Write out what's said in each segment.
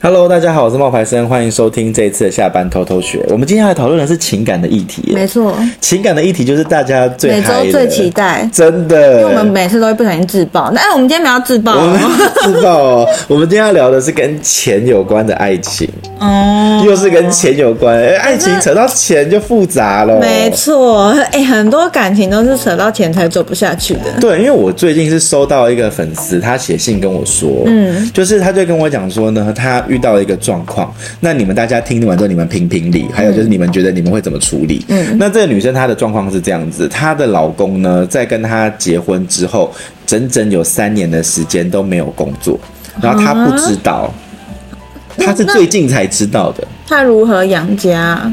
Hello，大家好，我是冒牌生，欢迎收听这一次的下班偷偷学。我们今天要来讨论的是情感的议题，没错，情感的议题就是大家最每周最期待，真的，因为我们每次都会不小心自爆。那我们今天没有自爆，我们自爆哦。我们今天要聊的是跟钱有关的爱情，哦，又是跟钱有关，哎，爱情扯到钱就复杂了。没错，哎，很多感情都是扯到钱才走不下去的。对，因为我最近是收到一个粉丝，他写信跟我说，嗯，就是他就跟我讲说呢，他。遇到了一个状况，那你们大家听完之后，你们评评理，还有就是你们觉得你们会怎么处理？嗯，那这个女生她的状况是这样子，她的老公呢，在跟她结婚之后，整整有三年的时间都没有工作，然后她不知道，她是最近才知道的。她如何养家？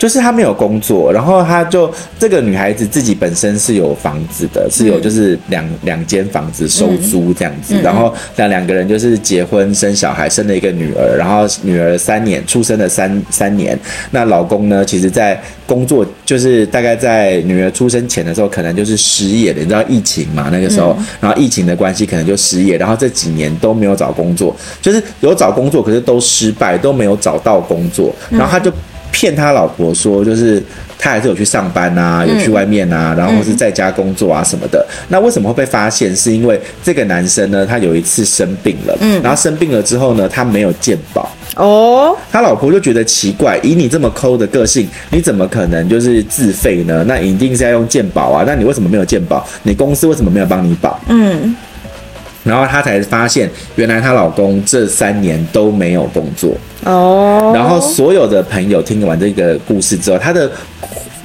就是她没有工作，然后她就这个女孩子自己本身是有房子的，是有就是两两间房子收租这样子，然后那两个人就是结婚生小孩，生了一个女儿，然后女儿三年出生了三三年，那老公呢，其实在工作就是大概在女儿出生前的时候，可能就是失业的，你知道疫情嘛，那个时候，然后疫情的关系可能就失业，然后这几年都没有找工作，就是有找工作，可是都失败，都没有找到工作，然后他就。骗他老婆说，就是他还是有去上班啊，有去外面啊，然后是在家工作啊什么的。那为什么会被发现？是因为这个男生呢，他有一次生病了，嗯，然后生病了之后呢，他没有健保哦，他老婆就觉得奇怪，以你这么抠的个性，你怎么可能就是自费呢？那一定是要用健保啊，那你为什么没有健保？你公司为什么没有帮你保？嗯。然后她才发现，原来她老公这三年都没有工作哦。然后所有的朋友听完这个故事之后，她的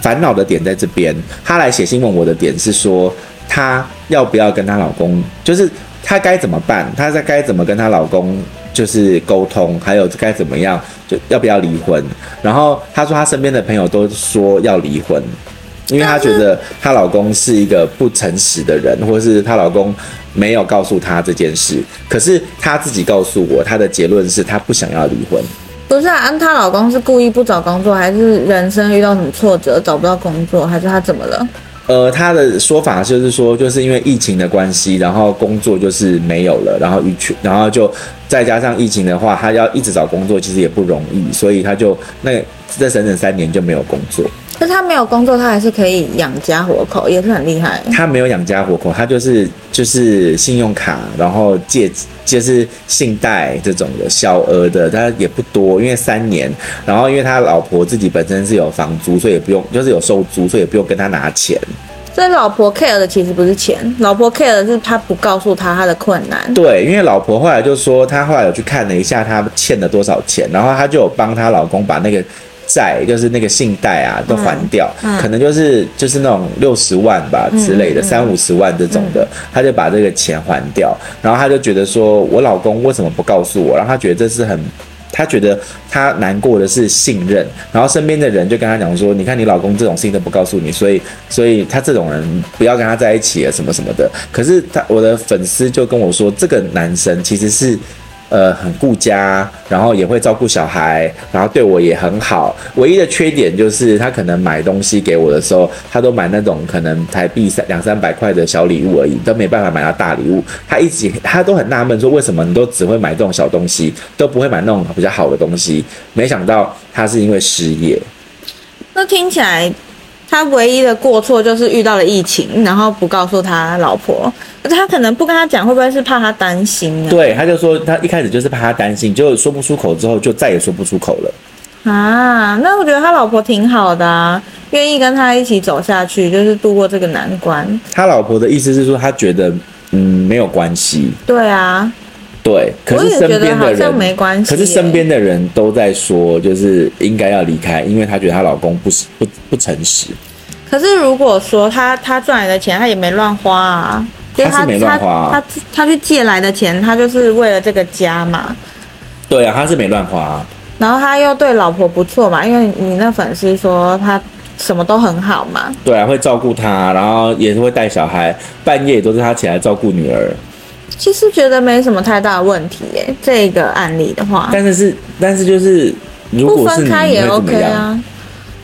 烦恼的点在这边。她来写信问我的点是说，她要不要跟她老公，就是她该怎么办？她在该怎么跟她老公就是沟通，还有该怎么样，就要不要离婚？然后她说，她身边的朋友都说要离婚。因为她觉得她老公是一个不诚实的人，或者是她老公没有告诉她这件事。可是她自己告诉我，她的结论是她不想要离婚。不是啊，她老公是故意不找工作，还是人生遇到什么挫折找不到工作，还是他怎么了？呃，她的说法就是说，就是因为疫情的关系，然后工作就是没有了，然后一去，然后就再加上疫情的话，她要一直找工作，其实也不容易，所以她就那这整整三年就没有工作。可是他没有工作，他还是可以养家活口，也是很厉害。他没有养家活口，他就是就是信用卡，然后借就是信贷这种的小额的，他也不多，因为三年。然后因为他老婆自己本身是有房租，所以也不用，就是有收租，所以也不用跟他拿钱。所以老婆 care 的其实不是钱，老婆 care 的是他不告诉他他的困难。对，因为老婆后来就说，他后来有去看了一下他欠了多少钱，然后他就有帮他老公把那个。债就是那个信贷啊，都还掉，嗯嗯、可能就是就是那种六十万吧之类的，三五十万这种的，他就把这个钱还掉，然后他就觉得说，我老公为什么不告诉我？然后他觉得这是很，他觉得他难过的是信任，然后身边的人就跟他讲说，你看你老公这种事情都不告诉你，所以所以他这种人不要跟他在一起啊，什么什么的。可是他我的粉丝就跟我说，这个男生其实是。呃，很顾家，然后也会照顾小孩，然后对我也很好。唯一的缺点就是他可能买东西给我的时候，他都买那种可能台币三两三百块的小礼物而已，都没办法买到大礼物。他一直他都很纳闷，说为什么你都只会买这种小东西，都不会买那种比较好的东西？没想到他是因为失业。那听起来。他唯一的过错就是遇到了疫情，然后不告诉他老婆。他可能不跟他讲，会不会是怕他担心啊？对，他就说他一开始就是怕他担心，就说不出口，之后就再也说不出口了。啊，那我觉得他老婆挺好的啊，愿意跟他一起走下去，就是度过这个难关。他老婆的意思是说，他觉得嗯没有关系。对啊。对，可是身边的人好像没关系。可是身边的人都在说，就是应该要离开，因为她觉得她老公不是不不诚实。可是如果说她她赚来的钱，她也没乱花啊，她是没乱花啊。她她去借来的钱，她就是为了这个家嘛。对啊，她是没乱花啊。然后他又对老婆不错嘛，因为你那粉丝说他什么都很好嘛。对啊，会照顾她，然后也是会带小孩，半夜都是他起来照顾女儿。其实觉得没什么太大的问题耶，这个案例的话。但是是，但是就是，如果是，不分开也 OK 啊。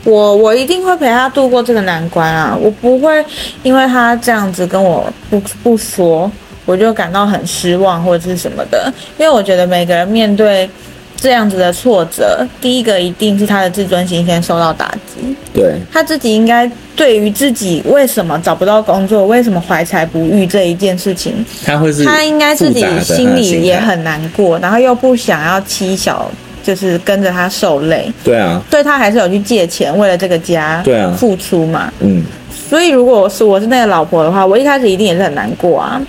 我我一定会陪他度过这个难关啊，我不会因为他这样子跟我不不说，我就感到很失望或者是什么的。因为我觉得每个人面对这样子的挫折，第一个一定是他的自尊心先受到打击。对，他自己应该对于自己为什么找不到工作，为什么怀才不遇这一件事情，他会是他应该自己心里也很难过，然后又不想要妻小，就是跟着他受累。对啊，所以他还是有去借钱，为了这个家对啊付出嘛。嗯，所以如果是我是那个老婆的话，我一开始一定也是很难过啊。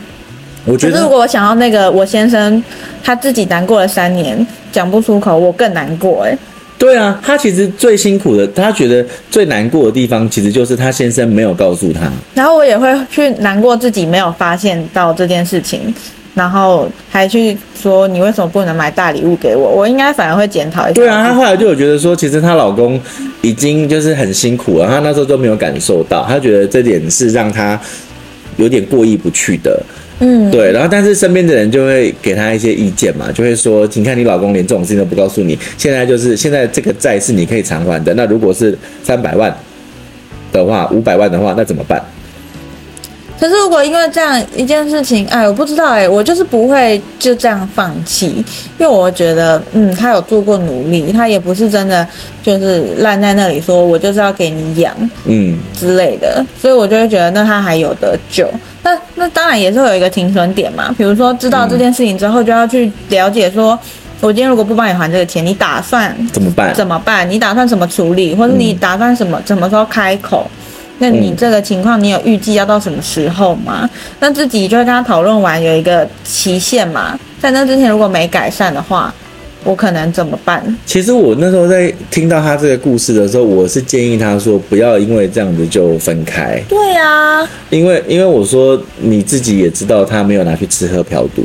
我觉得，如果我想要那个我先生他自己难过了三年，讲不出口，我更难过哎、欸。对啊，他其实最辛苦的，他觉得最难过的地方，其实就是他先生没有告诉他。然后我也会去难过自己没有发现到这件事情，然后还去说你为什么不能买大礼物给我？我应该反而会检讨一下。对啊，她后来就有觉得说，其实她老公已经就是很辛苦了，她那时候都没有感受到，她觉得这点是让他有点过意不去的。嗯，对，然后但是身边的人就会给他一些意见嘛，就会说，你看你老公连这种事情都不告诉你，现在就是现在这个债是你可以偿还的，那如果是三百万的话，五百万的话，那怎么办？可是如果因为这样一件事情，哎，我不知道哎，我就是不会就这样放弃，因为我觉得，嗯，他有做过努力，他也不是真的就是烂在那里说，我就是要给你养，嗯之类的，所以我就会觉得，那他还有得救。那那当然也是会有一个停损点嘛，比如说知道这件事情之后，就要去了解说，我今天如果不帮你还这个钱，你打算怎么办？怎么办？你打算怎么处理？或者你打算什么？什么时候开口？那你这个情况，你有预计要到什么时候吗？那自己就会跟他讨论完，有一个期限嘛。在那之前如果没改善的话，我可能怎么办？其实我那时候在听到他这个故事的时候，我是建议他说不要因为这样子就分开。对啊，因为因为我说你自己也知道他没有拿去吃喝嫖赌。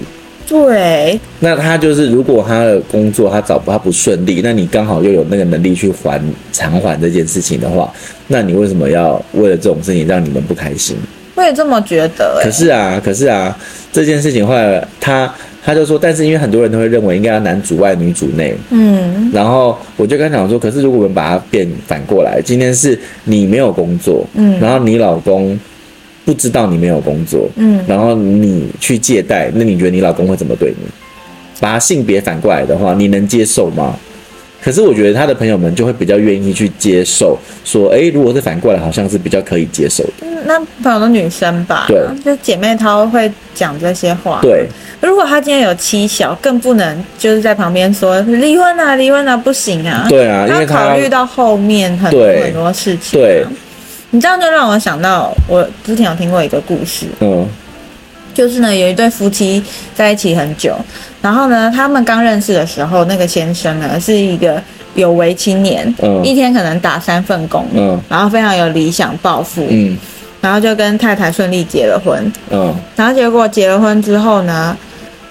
对，那他就是，如果他的工作他找不他不顺利，那你刚好又有那个能力去还偿还这件事情的话，那你为什么要为了这种事情让你们不开心？我也这么觉得。可是啊，可是啊，这件事情后来他他就说，但是因为很多人都会认为应该要男主外女主内，嗯，然后我就跟他讲说，可是如果我们把它变反过来，今天是你没有工作，嗯，然后你老公。不知道你没有工作，嗯，然后你去借贷，那你觉得你老公会怎么对你？把性别反过来的话，你能接受吗？可是我觉得他的朋友们就会比较愿意去接受，说，哎，如果是反过来，好像是比较可以接受的。那朋友的女生吧，对，就姐妹她会讲这些话。对，如果她今天有妻小，更不能就是在旁边说离婚啊，离婚啊，不行啊。对啊，因为他考虑到后面很多很多事情啊。对。你这样就让我想到，我之前有听过一个故事，嗯，就是呢，有一对夫妻在一起很久，然后呢，他们刚认识的时候，那个先生呢是一个有为青年，嗯，一天可能打三份工，嗯，然后非常有理想抱负，嗯，然后就跟太太顺利结了婚，嗯，然后结果结了婚之后呢，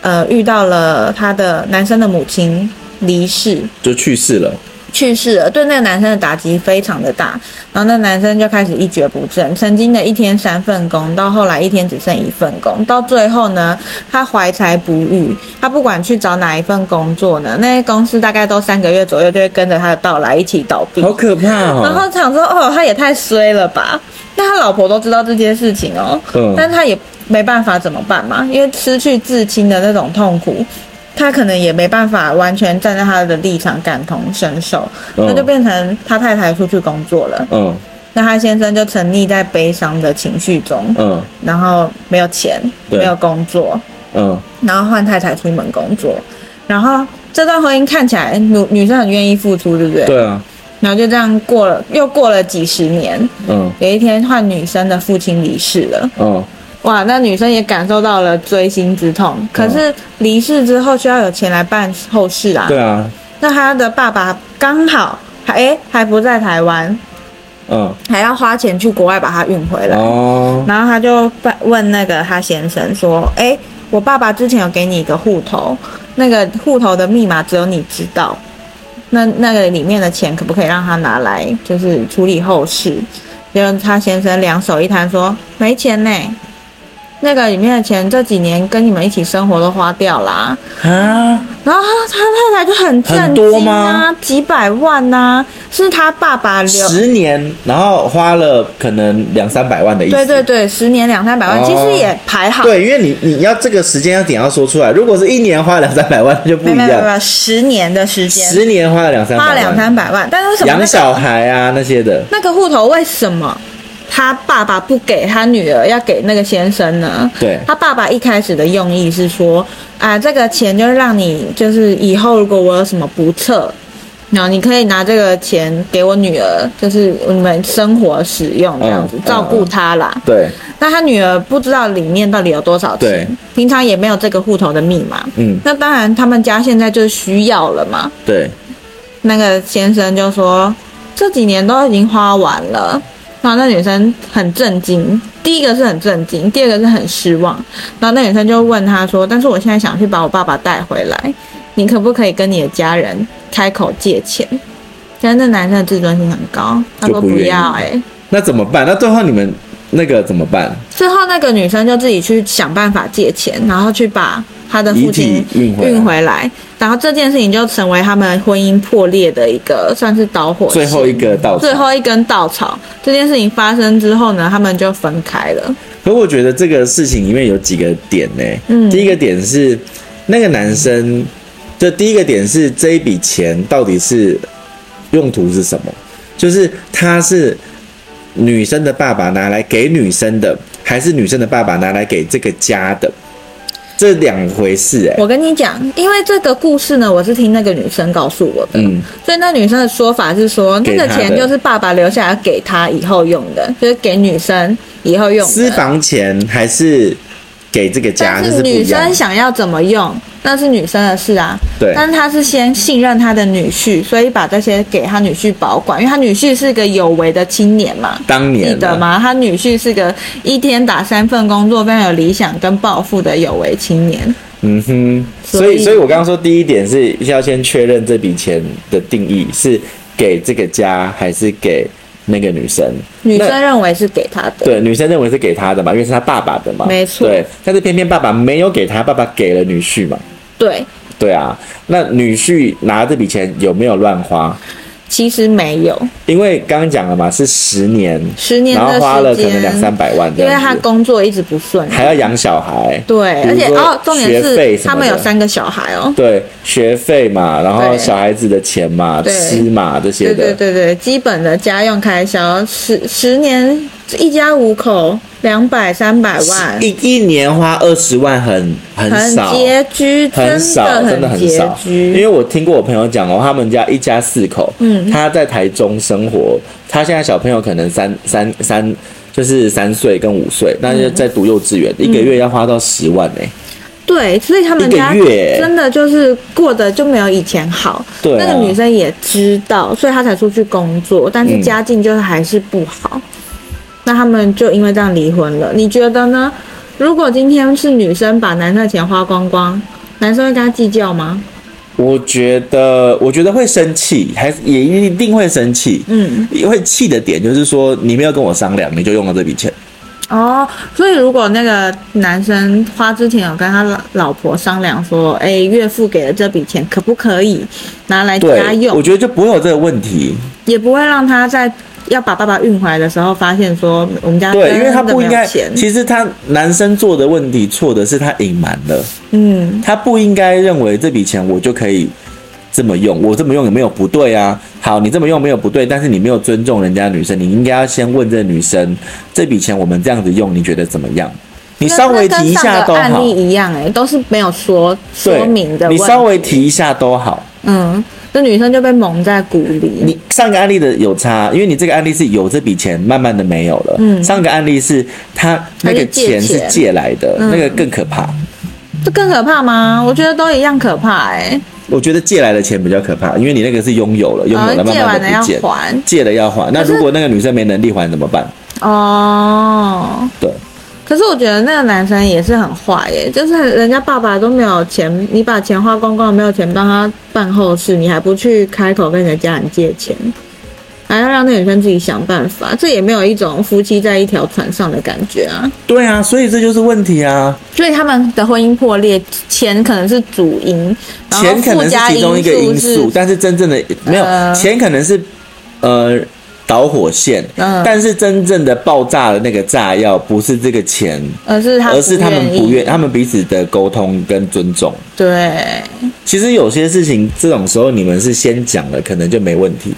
呃，遇到了他的男生的母亲离世，就去世了。去世了，对那个男生的打击非常的大，然后那男生就开始一蹶不振，曾经的一天三份工，到后来一天只剩一份工，到最后呢，他怀才不遇，他不管去找哪一份工作呢，那些公司大概都三个月左右就会跟着他的到来一起倒闭，好可怕哦。然后想说，哦，他也太衰了吧？那他老婆都知道这件事情哦，嗯，但他也没办法怎么办嘛，因为失去至亲的那种痛苦。他可能也没办法完全站在他的立场感同身受，那、嗯、就变成他太太出去工作了，嗯，那他先生就沉溺在悲伤的情绪中，嗯，然后没有钱，没有工作，嗯，然后换太太出门工作，然后这段婚姻看起来女女生很愿意付出，对不对？对啊，然后就这样过了，又过了几十年，嗯，有一天换女生的父亲离世了，嗯。哇，那女生也感受到了锥心之痛。可是离世之后需要有钱来办后事啊。对啊。那他的爸爸刚好还哎还不在台湾，嗯，还要花钱去国外把他运回来。哦。然后他就问那个他先生说：“哎，我爸爸之前有给你一个户头，那个户头的密码只有你知道。那那个里面的钱可不可以让他拿来，就是处理后事？”结果他先生两手一摊说：“没钱呢。”那个里面的钱这几年跟你们一起生活都花掉啦。啊，然后他他太太就很震惊啊，多吗？几百万呐，啊，是他爸爸留十年，然后花了可能两三百万的意思。对对对，十年两三百万，哦，其实也还好。对，因为你你要这个时间要点要说出来，如果是一年花两三百万就不一样。没有没有，十年的时间，十年花了两三百万，花了两三百万，但是为什么，那个，养小孩啊那些的？那个户头为什么？他爸爸不给他女儿，要给那个先生呢？对，他爸爸一开始的用意是说，啊，这个钱就是让你，就是以后如果我有什么不测，然后你可以拿这个钱给我女儿，就是你们生活使用这样子，嗯、照顾她啦。对。那他女儿不知道里面到底有多少钱，平常也没有这个户头的密码。嗯。那当然，他们家现在就是需要了嘛。对。那个先生就说，这几年都已经花完了。然后那女生很震惊，第一个是很震惊，第二个是很失望。然后那女生就问他说：“但是我现在想去把我爸爸带回来，你可不可以跟你的家人开口借钱？”但是那男生的自尊心很高，他说不要、欸。哎，那怎么办？那最后你们那个怎么办？最后那个女生就自己去想办法借钱，然后去把。他的父亲运回来，然后这件事情就成为他们婚姻破裂的一个算是导火线，最后一个稻草，最后一根稻草。这件事情发生之后呢，他们就分开了。可我觉得这个事情里面有几个点呢？嗯，第一个点是那个男生，就第一个点是这一笔钱到底是用途是什么？就是他是女生的爸爸拿来给女生的，还是女生的爸爸拿来给这个家的？这两回事哎、欸，我跟你讲，因为这个故事呢，我是听那个女生告诉我的，嗯，所以那女生的说法是说，那个钱就是爸爸留下来给她以后用的，就是给女生以后用的。私房钱还是？给这个家，但是女生想要怎么用，那是女生的事啊。对，但是他是先信任他的女婿，所以把这些给他女婿保管，因为他女婿是个有为的青年嘛。当年记得吗？他女婿是个一天打三份工作，非常有理想跟抱负的有为青年。嗯哼，所以，所以我刚刚说第一点是要先确认这笔钱的定义是给这个家还是给。那个女生，女生认为是给他的，对，女生认为是给他的嘛，因为是他爸爸的嘛，没错。对，但是偏偏爸爸没有给他，爸爸给了女婿嘛。对，对啊，那女婿拿这笔钱有没有乱花？其实没有，因为刚刚讲了嘛，是十年，十年，然后花了可能两三百万，因为他工作一直不顺，还要养小孩，对，而且哦，重点是他们有三个小孩哦，对，学费嘛，然后小孩子的钱嘛，吃嘛这些的，对对对，基本的家用开销，十十年一家五口。两百三百万，一一年花二十万很很少，很拮据，很少，真的很少。因为我听过我朋友讲哦，他们家一家四口，嗯，他在台中生活，他现在小朋友可能三三三，就是三岁跟五岁，那就在读幼稚园，一个月要花到十万呢。对，所以他们家真的就是过得就没有以前好。对，那个女生也知道，所以她才出去工作，但是家境就是还是不好。那他们就因为这样离婚了，你觉得呢？如果今天是女生把男生的钱花光光，男生会跟他计较吗？我觉得，我觉得会生气，还也一定会生气。嗯，会气的点就是说，你没有跟我商量，你就用了这笔钱。哦，所以如果那个男生花之前有跟他老老婆商量说，哎，岳父给了这笔钱，可不可以拿来家用？我觉得就不会有这个问题，也不会让他在。要把爸爸运回来的时候，发现说我们家对，因为他不应该。其实他男生做的问题错的是他隐瞒了，嗯，他不应该认为这笔钱我就可以这么用，我这么用有没有不对啊？好，你这么用没有不对，但是你没有尊重人家女生，你应该要先问这个女生，这笔钱我们这样子用，你觉得怎么样？你稍微提一下都好。案例一样哎、欸，都是没有说说明的。你稍微提一下都好。嗯。这女生就被蒙在鼓里。你上个案例的有差，因为你这个案例是有这笔钱，慢慢的没有了。嗯，上个案例是他那个钱是借来的，那个更可怕。这更可怕吗？我觉得都一样可怕哎、欸。我觉得借来的钱比较可怕，因为你那个是拥有了，拥有了慢慢的不见，借了要还。那如果那个女生没能力还怎么办？哦，对。可是我觉得那个男生也是很坏耶，就是人家爸爸都没有钱，你把钱花光光，没有钱帮他办后事，你还不去开口跟你的家人借钱？还要让那女生自己想办法，这也没有一种夫妻在一条船上的感觉啊。对啊，所以这就是问题啊。所以他们的婚姻破裂，钱可能是主因，钱可能是其中一个因素，但是真正的没有、呃、钱可能是呃。导火线，嗯，但是真正的爆炸的那个炸药不是这个钱，而是他，而是他们不愿，他们彼此的沟通跟尊重。对，其实有些事情这种时候你们是先讲了，可能就没问题。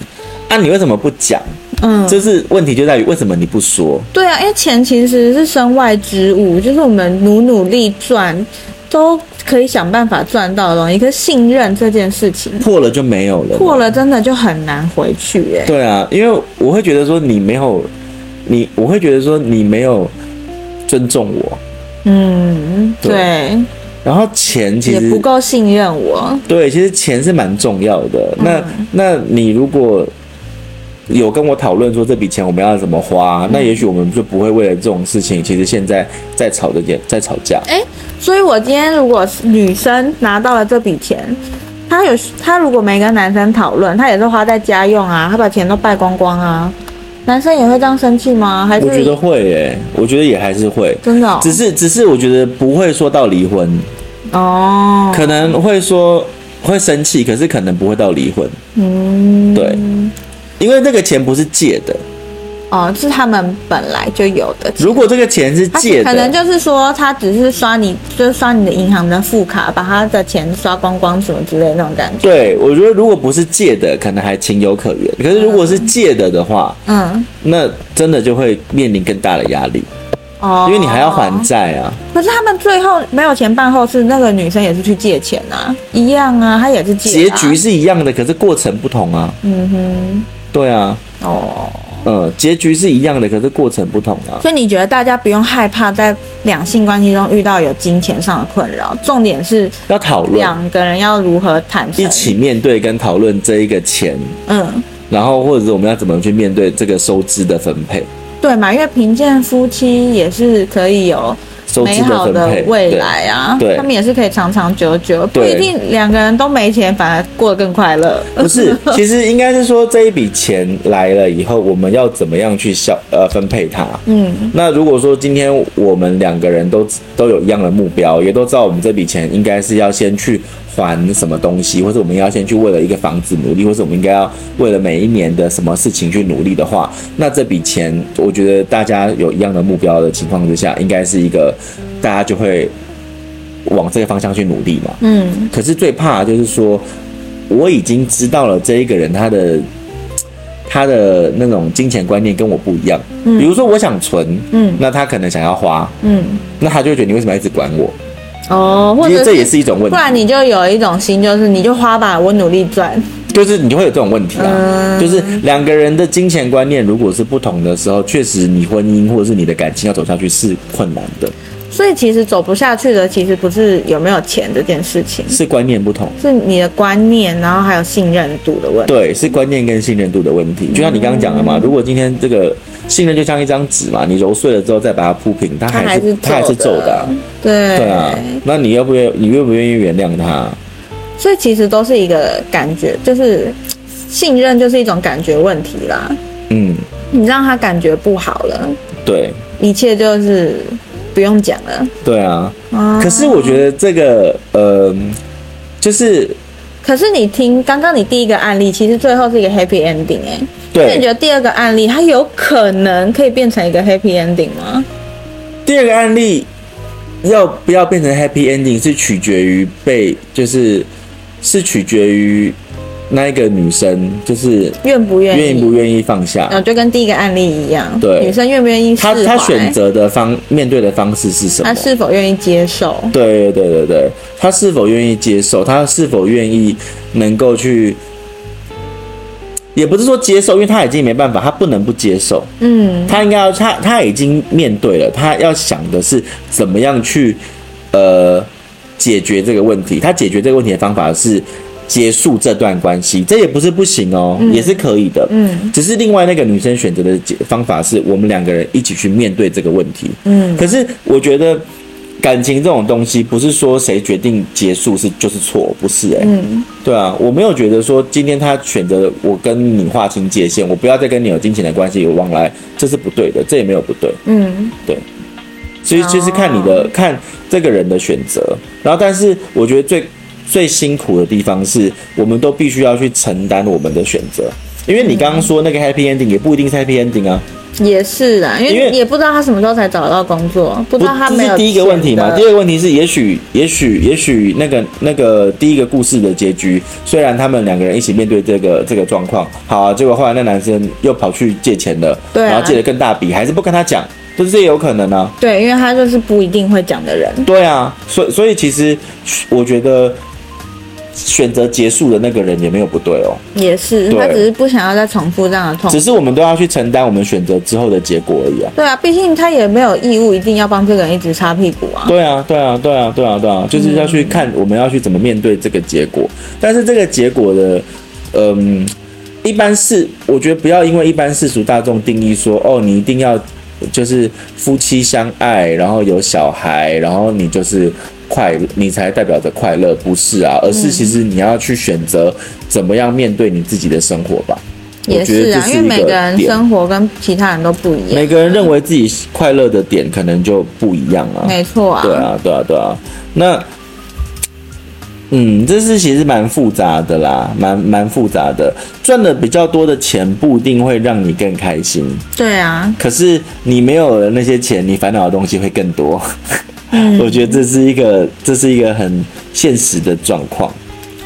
那、啊、你为什么不讲？嗯，就是问题就在于为什么你不说？对啊，因为钱其实是身外之物，就是我们努努力赚。都可以想办法赚到的东西，可是信任这件事情破了就没有了，破了真的就很难回去耶。对啊，因为我会觉得说你没有你，我会觉得说你没有尊重我。嗯，对。对，然后钱其实也不够信任我。对，其实钱是蛮重要的。那、嗯、那你如果有跟我讨论说这笔钱我们要怎么花，嗯、那也许我们就不会为了这种事情，其实现在在吵着点，在吵架。哎。所以，我今天如果女生拿到了这笔钱，她有她如果没跟男生讨论，她也是花在家用啊，她把钱都败光光啊，男生也会这样生气吗？还是我觉得会诶、欸，我觉得也还是会，真的、哦，只是只是我觉得不会说到离婚。哦，可能会说会生气，可是可能不会到离婚，嗯，对，因为那个钱不是借的。哦，是他们本来就有的。如果这个钱是借的，可能就是说他只是刷你，就是刷你的银行的副卡，把他的钱刷光光什么之类的那种感觉。对，我觉得如果不是借的，可能还情有可原。可是如果是借的的话，嗯，那真的就会面临更大的压力。哦，因为你还要还债啊。可是他们最后没有钱办后事，那个女生也是去借钱啊，一样啊，她也是借。结局是一样的，可是过程不同啊。嗯哼，对啊。哦。嗯，结局是一样的，可是过程不同啊。所以你觉得大家不用害怕在两性关系中遇到有金钱上的困扰，重点是要讨论两个人要如何坦诚一起面对跟讨论这一个钱。嗯，然后或者是我们要怎么去面对这个收支的分配？对嘛，因为贫贱夫妻也是可以有。美好的未来啊，对，他们也是可以长长久久，不一定两个人都没钱，反而过得更快乐。不是，其实应该是说这一笔钱来了以后，我们要怎么样去消呃分配它？嗯，那如果说今天我们两个人都都有一样的目标，也都知道我们这笔钱应该是要先去。还什么东西，或者我们要先去为了一个房子努力，或者我们应该要为了每一年的什么事情去努力的话，那这笔钱，我觉得大家有一样的目标的情况之下，应该是一个大家就会往这个方向去努力嘛。嗯。可是最怕就是说，我已经知道了这一个人他的他的那种金钱观念跟我不一样。嗯。比如说我想存，嗯，那他可能想要花，嗯，那他就会觉得你为什么要一直管我？哦，或者这也是一种问题，不然你就有一种心，就是你就花吧，我努力赚。就是你就会有这种问题啊，嗯、就是两个人的金钱观念如果是不同的时候，确实你婚姻或者是你的感情要走下去是困难的。所以其实走不下去的，其实不是有没有钱这件事情，是观念不同，是你的观念，然后还有信任度的问题。对，是观念跟信任度的问题。就像你刚刚讲的嘛，嗯、如果今天这个信任就像一张纸嘛，你揉碎了之后再把它铺平，它还是它还是皱的、啊。对对啊，那你要不愿？你愿不愿意原谅他？所以其实都是一个感觉，就是信任就是一种感觉问题啦。嗯，你让他感觉不好了，对，一切就是。不用讲了。对啊，可是我觉得这个，呃，就是，可是你听刚刚你第一个案例，其实最后是一个 happy ending 哎。对。那你觉得第二个案例它有可能可以变成一个 happy ending 吗？第二个案例要不要变成 happy ending 是取决于被，就是是取决于。那一个女生就是愿不愿意，愿意不愿意放下？嗯，就跟第一个案例一样。对，女生愿不愿意？她她选择的方面对的方式是什么？她是否愿意接受？对对对对，她是否愿意接受？她是否愿意能够去？也不是说接受，因为她已经没办法，她不能不接受。嗯，她应该要，她她已经面对了，她要想的是怎么样去呃解决这个问题。她解决这个问题的方法是。结束这段关系，这也不是不行哦，嗯、也是可以的。嗯，只是另外那个女生选择的解方法是我们两个人一起去面对这个问题。嗯，可是我觉得感情这种东西，不是说谁决定结束是就是错，不是哎、欸。嗯，对啊，我没有觉得说今天他选择我跟你划清界限，我不要再跟你有金钱的关系有往来，这是不对的，这也没有不对。嗯，对。所以就是看你的、哦、看这个人的选择，然后但是我觉得最最辛苦的地方是，我们都必须要去承担我们的选择，因为你刚刚说那个 happy ending 也不一定是 happy ending 啊。也是啊，因为也不知道他什么时候才找到工作，不知道他没有。这是第一个问题嘛？第二个问题是，也许也许也许那个那个第一个故事的结局，虽然他们两个人一起面对这个这个状况，好啊，结果后来那男生又跑去借钱了，对啊，然后借了更大笔，还是不跟他讲。就是这也有可能啊，对，因为他就是不一定会讲的人。对啊，所以所以其实我觉得选择结束的那个人也没有不对哦，也是，他只是不想要再重复这样的痛苦。只是我们都要去承担我们选择之后的结果而已啊。对啊，毕竟他也没有义务一定要帮这个人一直擦屁股啊。对啊，对啊，对啊，对啊，对啊，就是要去看我们要去怎么面对这个结果。但是这个结果的，嗯，一般是我觉得不要因为一般世俗大众定义说，哦，你一定要。就是夫妻相爱，然后有小孩，然后你就是快，你才代表着快乐，不是啊？而是其实你要去选择怎么样面对你自己的生活吧。也是啊，因为每个人生活跟其他人都不一样，每个人认为自己快乐的点可能就不一样啊。没错啊，对啊，对啊，对啊。那。嗯，这是其实蛮复杂的啦，蛮蛮复杂的。赚的比较多的钱不一定会让你更开心。对啊。可是你没有了那些钱，你烦恼的东西会更多。嗯。我觉得这是一个，这是一个很现实的状况。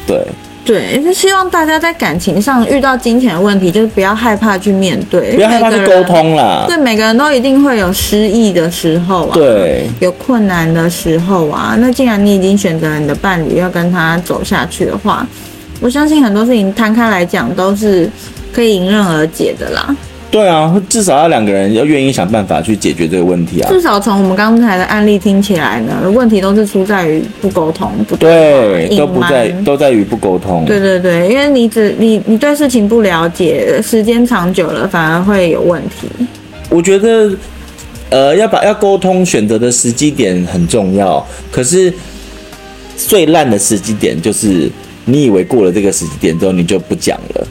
对。对，就希望大家在感情上遇到金钱的问题，就是不要害怕去面对，不要害怕去沟通啦。对，每个人都一定会有失意的时候啊，对，有困难的时候啊。那既然你已经选择了你的伴侣要跟他走下去的话，我相信很多事情摊开来讲都是可以迎刃而解的啦。对啊，至少要两个人要愿意想办法去解决这个问题啊。至少从我们刚才的案例听起来呢，问题都是出在于不沟通，不对，都不在，都在于不沟通。对对对，因为你只你你对事情不了解，时间长久了反而会有问题。我觉得，呃，要把要沟通选择的时机点很重要，可是最烂的时机点就是你以为过了这个时机点之后，你就不讲了。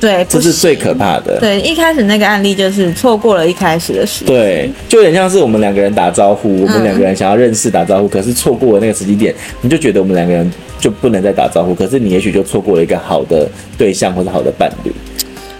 对，这是最可怕的。对，一开始那个案例就是错过了一开始的时机。对，就有点像是我们两个人打招呼，我们两个人想要认识打招呼，嗯、可是错过了那个时机点，你就觉得我们两个人就不能再打招呼，可是你也许就错过了一个好的对象或者好的伴侣。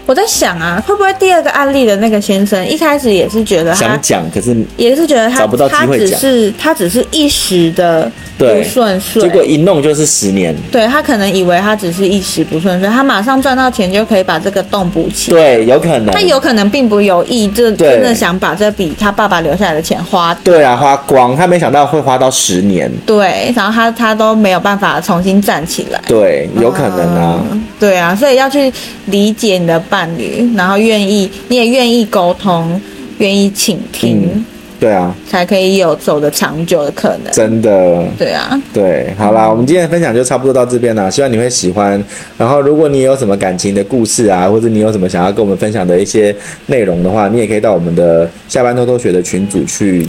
我在想啊，会不会第二个案例的那个先生一开始也是觉得他想讲，可是也是觉得他找不到机会讲，他只是他只是一时的不顺遂，结果一弄就是十年。对，他可能以为他只是一时不顺遂，他马上赚到钱就可以把这个洞补齐。对，有可能。他有可能并不有意，就真的想把这笔他爸爸留下来的钱花。对啊，花光，他没想到会花到十年。对，然后他他都没有办法重新站起来。对，有可能啊。嗯、对啊，所以要去理解你的伴侣，然后愿意，你也愿意沟通，愿意倾听。嗯对啊，才可以有走得长久的可能。真的。对啊。对，好啦，我们今天的分享就差不多到这边了，希望你会喜欢。然后，如果你有什么感情的故事啊，或者你有什么想要跟我们分享的一些内容的话，你也可以到我们的下班偷偷学的群组去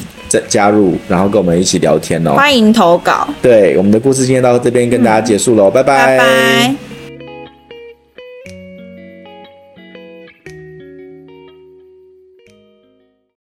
加入，然后跟我们一起聊天哦。欢迎投稿。对，我们的故事今天到这边跟大家结束喽，嗯、拜拜。拜拜。